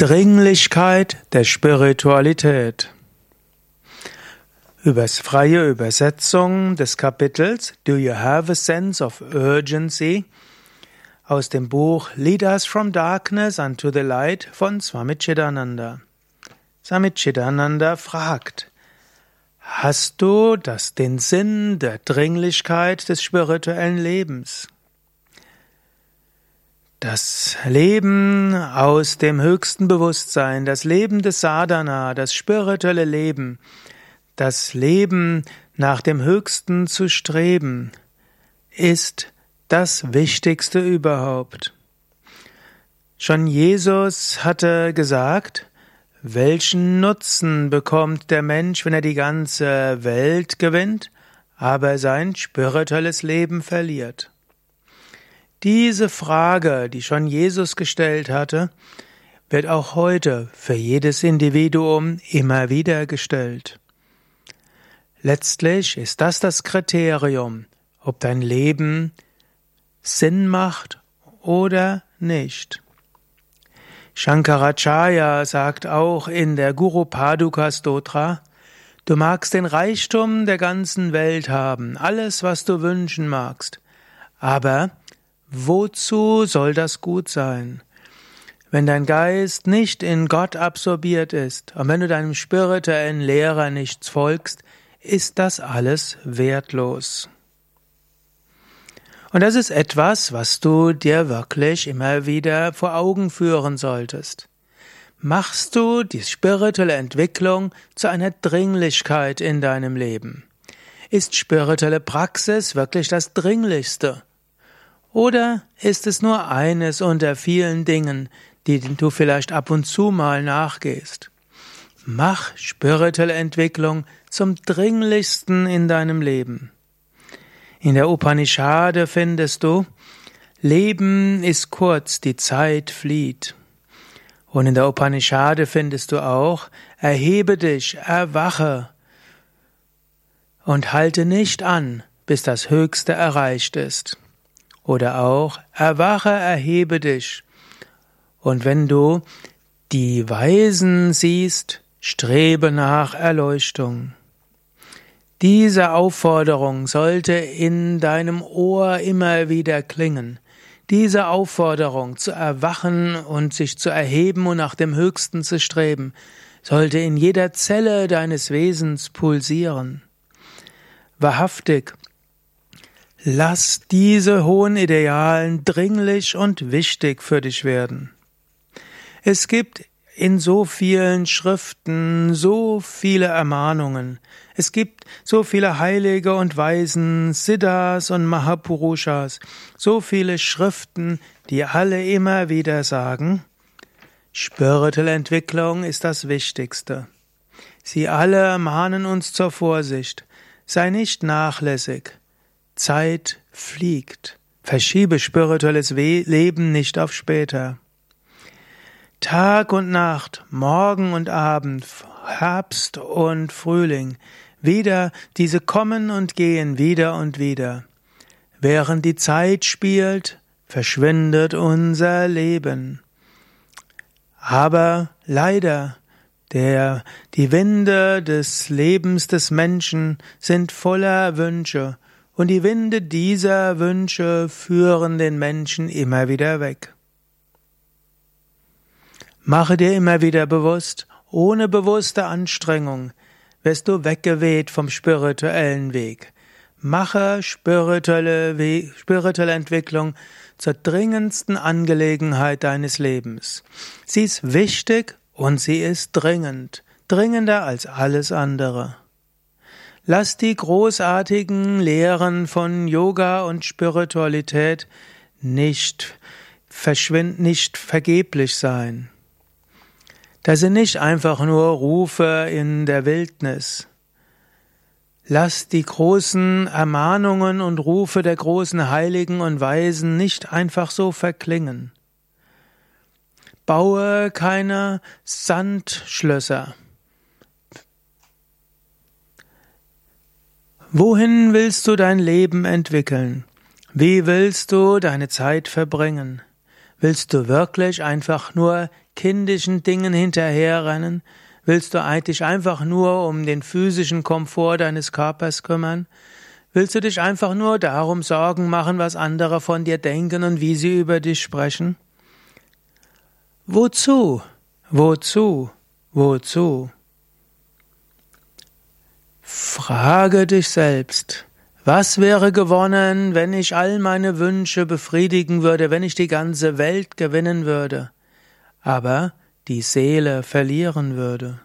Dringlichkeit der Spiritualität. Übers freie Übersetzung des Kapitels Do You Have a Sense of Urgency? aus dem Buch Lead Us from Darkness unto the Light von Swami Chidananda. Swami Chidananda fragt, Hast du das den Sinn der Dringlichkeit des spirituellen Lebens? Das Leben aus dem höchsten Bewusstsein, das Leben des Sadhana, das spirituelle Leben, das Leben nach dem Höchsten zu streben, ist das Wichtigste überhaupt. Schon Jesus hatte gesagt, welchen Nutzen bekommt der Mensch, wenn er die ganze Welt gewinnt, aber sein spirituelles Leben verliert? Diese Frage, die schon Jesus gestellt hatte, wird auch heute für jedes Individuum immer wieder gestellt. Letztlich ist das das Kriterium, ob dein Leben Sinn macht oder nicht. Shankaracharya sagt auch in der Guru Paduka Stotra, du magst den Reichtum der ganzen Welt haben, alles, was du wünschen magst, aber Wozu soll das gut sein? Wenn dein Geist nicht in Gott absorbiert ist und wenn du deinem spirituellen Lehrer nichts folgst, ist das alles wertlos. Und das ist etwas, was du dir wirklich immer wieder vor Augen führen solltest. Machst du die spirituelle Entwicklung zu einer Dringlichkeit in deinem Leben? Ist spirituelle Praxis wirklich das Dringlichste? Oder ist es nur eines unter vielen Dingen, die du vielleicht ab und zu mal nachgehst? Mach spirituelle Entwicklung zum dringlichsten in deinem Leben. In der Upanishade findest du, Leben ist kurz, die Zeit flieht. Und in der Upanishade findest du auch, erhebe dich, erwache und halte nicht an, bis das Höchste erreicht ist. Oder auch, erwache, erhebe dich. Und wenn du die Weisen siehst, strebe nach Erleuchtung. Diese Aufforderung sollte in deinem Ohr immer wieder klingen. Diese Aufforderung zu erwachen und sich zu erheben und nach dem Höchsten zu streben, sollte in jeder Zelle deines Wesens pulsieren. Wahrhaftig, Lass diese hohen Idealen dringlich und wichtig für dich werden. Es gibt in so vielen Schriften so viele Ermahnungen. Es gibt so viele Heilige und Weisen, Siddhas und Mahapurushas, so viele Schriften, die alle immer wieder sagen, Spirituelle Entwicklung ist das Wichtigste. Sie alle mahnen uns zur Vorsicht. Sei nicht nachlässig. Zeit fliegt. Verschiebe spirituelles Leben nicht auf später. Tag und Nacht, Morgen und Abend, Herbst und Frühling, wieder diese kommen und gehen wieder und wieder. Während die Zeit spielt, verschwindet unser Leben. Aber leider, der, die Winde des Lebens des Menschen sind voller Wünsche und die Winde dieser Wünsche führen den Menschen immer wieder weg. Mache dir immer wieder bewusst, ohne bewusste Anstrengung wirst du weggeweht vom spirituellen Weg. Mache spirituelle, We spirituelle Entwicklung zur dringendsten Angelegenheit deines Lebens. Sie ist wichtig und sie ist dringend, dringender als alles andere. Lass die großartigen Lehren von Yoga und Spiritualität nicht verschwinden, nicht vergeblich sein. Das sind nicht einfach nur Rufe in der Wildnis. Lass die großen Ermahnungen und Rufe der großen Heiligen und Weisen nicht einfach so verklingen. Baue keine Sandschlösser. Wohin willst du dein Leben entwickeln? Wie willst du deine Zeit verbringen? Willst du wirklich einfach nur kindischen Dingen hinterherrennen? Willst du dich einfach nur um den physischen Komfort deines Körpers kümmern? Willst du dich einfach nur darum Sorgen machen, was andere von dir denken und wie sie über dich sprechen? Wozu? Wozu? Wozu? Frage dich selbst. Was wäre gewonnen, wenn ich all meine Wünsche befriedigen würde, wenn ich die ganze Welt gewinnen würde, aber die Seele verlieren würde?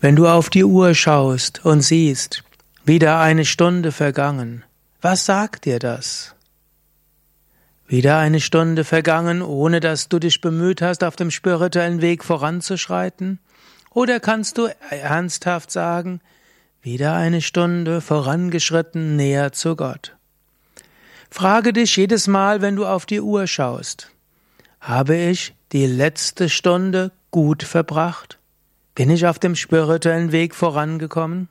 Wenn du auf die Uhr schaust und siehst, wieder eine Stunde vergangen, was sagt dir das? Wieder eine Stunde vergangen, ohne dass du dich bemüht hast, auf dem spirituellen Weg voranzuschreiten? Oder kannst du ernsthaft sagen, wieder eine Stunde vorangeschritten näher zu Gott? Frage dich jedes Mal, wenn du auf die Uhr schaust, habe ich die letzte Stunde gut verbracht? Bin ich auf dem spirituellen Weg vorangekommen?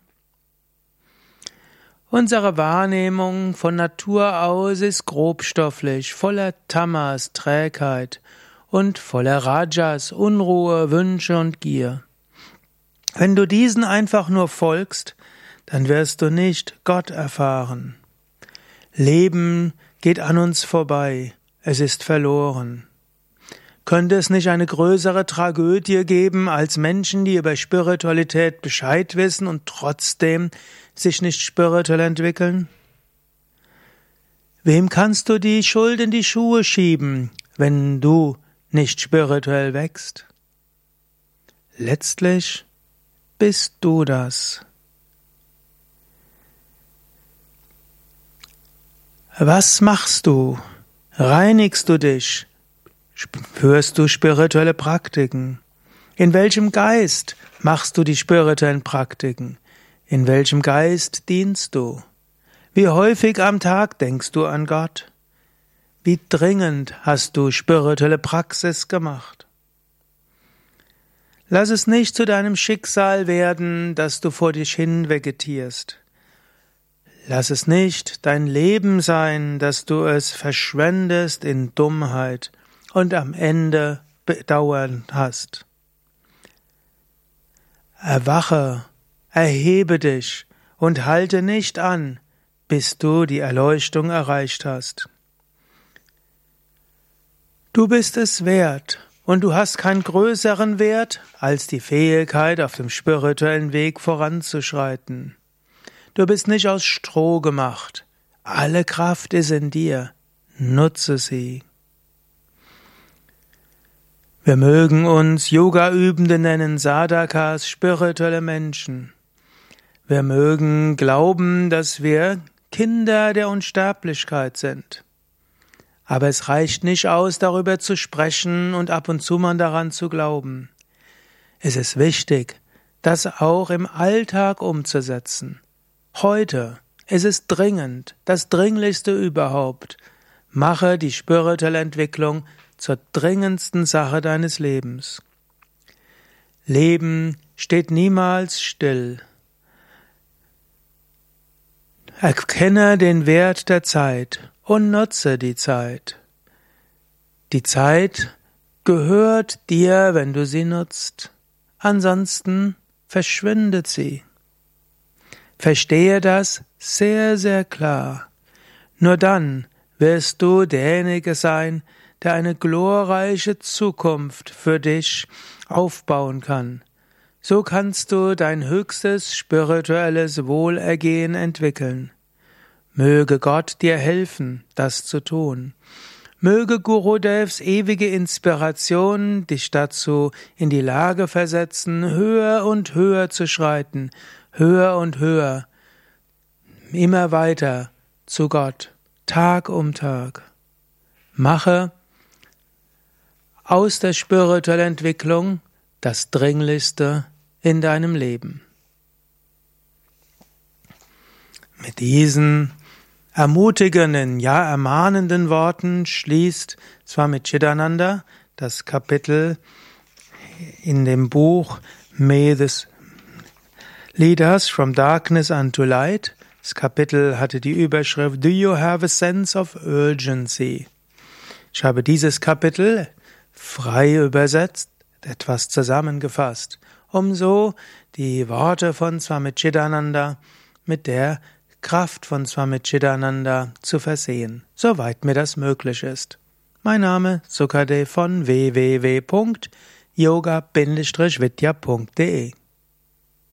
Unsere Wahrnehmung von Natur aus ist grobstofflich, voller Tamas, Trägheit und voller Rajas, Unruhe, Wünsche und Gier. Wenn du diesen einfach nur folgst, dann wirst du nicht Gott erfahren. Leben geht an uns vorbei, es ist verloren. Könnte es nicht eine größere Tragödie geben als Menschen, die über Spiritualität Bescheid wissen und trotzdem sich nicht spirituell entwickeln? Wem kannst du die Schuld in die Schuhe schieben, wenn du nicht spirituell wächst? Letztlich bist du das? Was machst du? Reinigst du dich? Führst du spirituelle Praktiken? In welchem Geist machst du die spirituellen Praktiken? In welchem Geist dienst du? Wie häufig am Tag denkst du an Gott? Wie dringend hast du spirituelle Praxis gemacht? Lass es nicht zu deinem Schicksal werden, dass du vor dich hin vegetierst. Lass es nicht dein Leben sein, dass du es verschwendest in Dummheit und am Ende Bedauern hast. Erwache, erhebe dich und halte nicht an, bis du die Erleuchtung erreicht hast. Du bist es wert, und du hast keinen größeren Wert als die Fähigkeit, auf dem spirituellen Weg voranzuschreiten. Du bist nicht aus Stroh gemacht. Alle Kraft ist in dir. Nutze sie. Wir mögen uns Yoga-Übende nennen, Sadakas, spirituelle Menschen. Wir mögen glauben, dass wir Kinder der Unsterblichkeit sind. Aber es reicht nicht aus, darüber zu sprechen und ab und zu mal daran zu glauben. Es ist wichtig, das auch im Alltag umzusetzen. Heute, es ist dringend, das Dringlichste überhaupt. Mache die spirituelle Entwicklung zur dringendsten Sache deines Lebens. Leben steht niemals still. Erkenne den Wert der Zeit und nutze die Zeit. Die Zeit gehört dir, wenn du sie nutzt. Ansonsten verschwindet sie. Verstehe das sehr, sehr klar. Nur dann wirst du derjenige sein, der eine glorreiche Zukunft für dich aufbauen kann. So kannst du dein höchstes spirituelles Wohlergehen entwickeln. Möge Gott dir helfen, das zu tun. Möge Gurudevs ewige Inspiration dich dazu in die Lage versetzen, höher und höher zu schreiten, höher und höher, immer weiter zu Gott, Tag um Tag. Mache aus der spirituellen Entwicklung das Dringlichste in deinem Leben. Mit diesen ermutigenden, ja ermahnenden Worten schließt Swami Chidananda das Kapitel in dem Buch May this Lead Us from Darkness unto Light, Das Kapitel hatte die Überschrift Do you have a sense of urgency? Ich habe dieses Kapitel frei übersetzt, etwas zusammengefasst, um so die Worte von Swami Chidananda mit der Kraft von Swami Chidananda zu versehen, soweit mir das möglich ist. Mein Name Sukade von www.yoga-vidya.de